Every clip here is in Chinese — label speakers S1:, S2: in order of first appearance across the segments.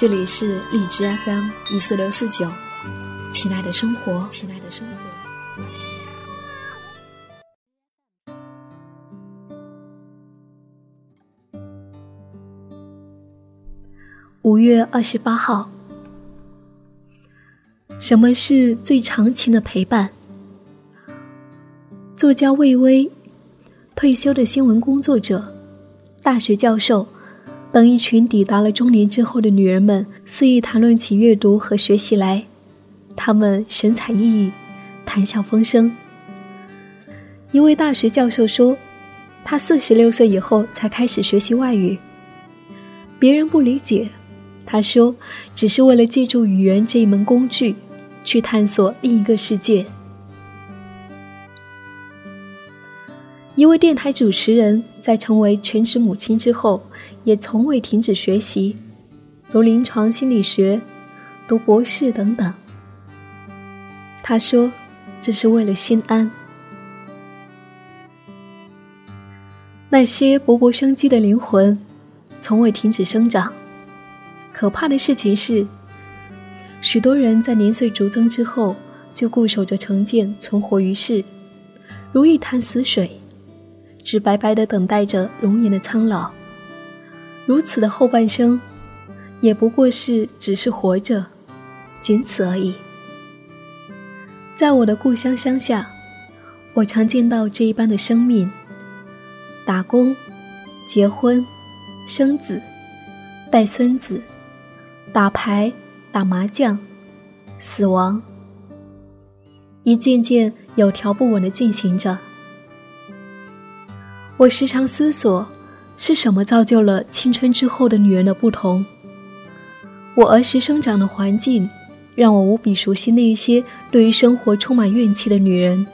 S1: 这里是荔枝 FM 一四六四九，亲爱的生活，亲爱的生活。五月二十八号，什么是最长情的陪伴？作家魏巍，退休的新闻工作者，大学教授。等一群抵达了中年之后的女人们肆意谈论起阅读和学习来，她们神采奕奕，谈笑风生。一位大学教授说，他四十六岁以后才开始学习外语。别人不理解，他说，只是为了借助语言这一门工具，去探索另一个世界。一位电台主持人在成为全职母亲之后。也从未停止学习，读临床心理学，读博士等等。他说：“这是为了心安。”那些勃勃生机的灵魂，从未停止生长。可怕的事情是，许多人在年岁逐增之后，就固守着成见，存活于世，如一潭死水，只白白的等待着容颜的苍老。如此的后半生，也不过是只是活着，仅此而已。在我的故乡乡下，我常见到这一般的生命：打工、结婚、生子、带孙子、打牌、打麻将、死亡，一件件有条不紊的进行着。我时常思索。是什么造就了青春之后的女人的不同？我儿时生长的环境，让我无比熟悉那些对于生活充满怨气的女人。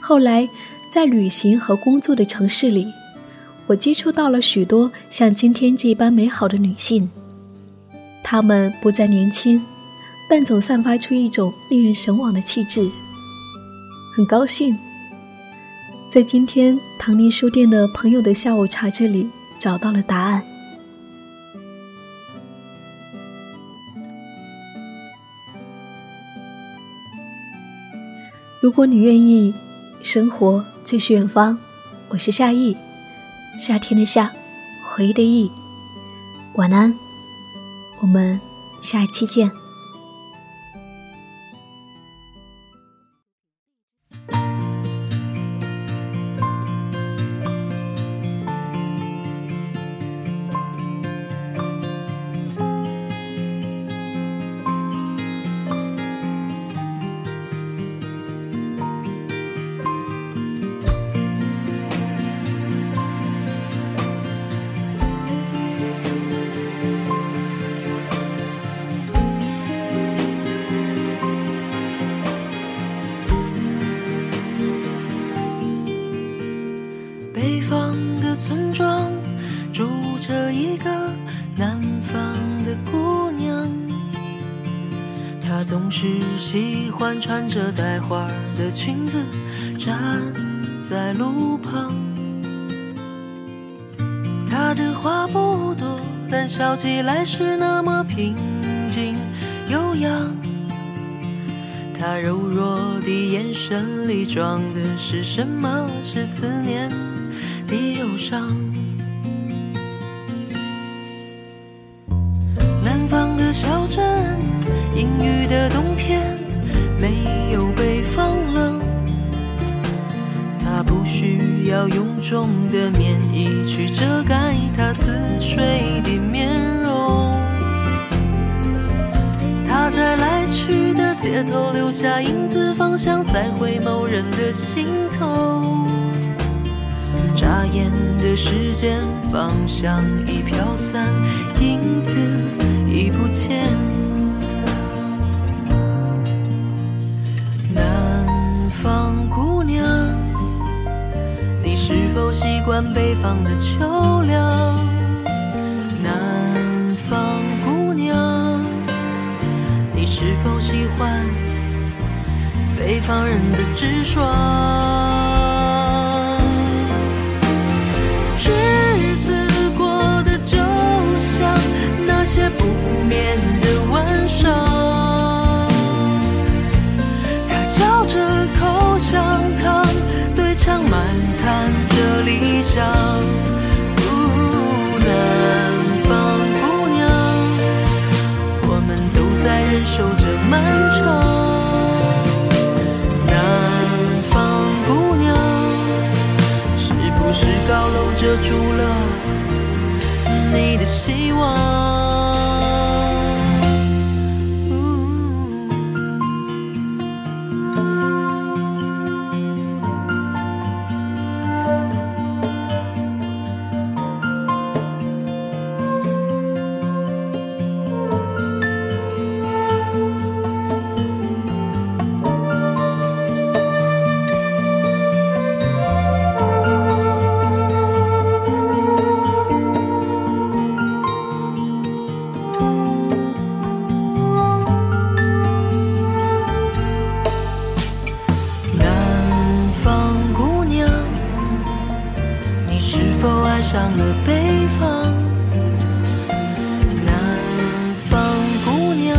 S1: 后来，在旅行和工作的城市里，我接触到了许多像今天这般美好的女性。她们不再年轻，但总散发出一种令人神往的气质。很高兴。在今天唐宁书店的朋友的下午茶这里找到了答案。如果你愿意，生活就是远方。我是夏意，夏天的夏，回忆的忆。晚安，我们下一期见。
S2: 欢穿着带花的裙子站在路旁。她的话不多，但笑起来是那么平静悠扬。她柔弱的眼神里装的是什么？是思念的忧伤。要臃肿的棉衣去遮盖他似水的面容。他在来去的街头留下影子，方向在回眸人的心头。眨眼的时间，方向已飘散，影子已不见。是否习惯北方的秋凉？南方姑娘，你是否喜欢北方人的直爽？遮住了你的希望？否爱上了北方？南方姑娘，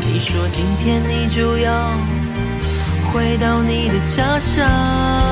S2: 你说今天你就要回到你的家乡。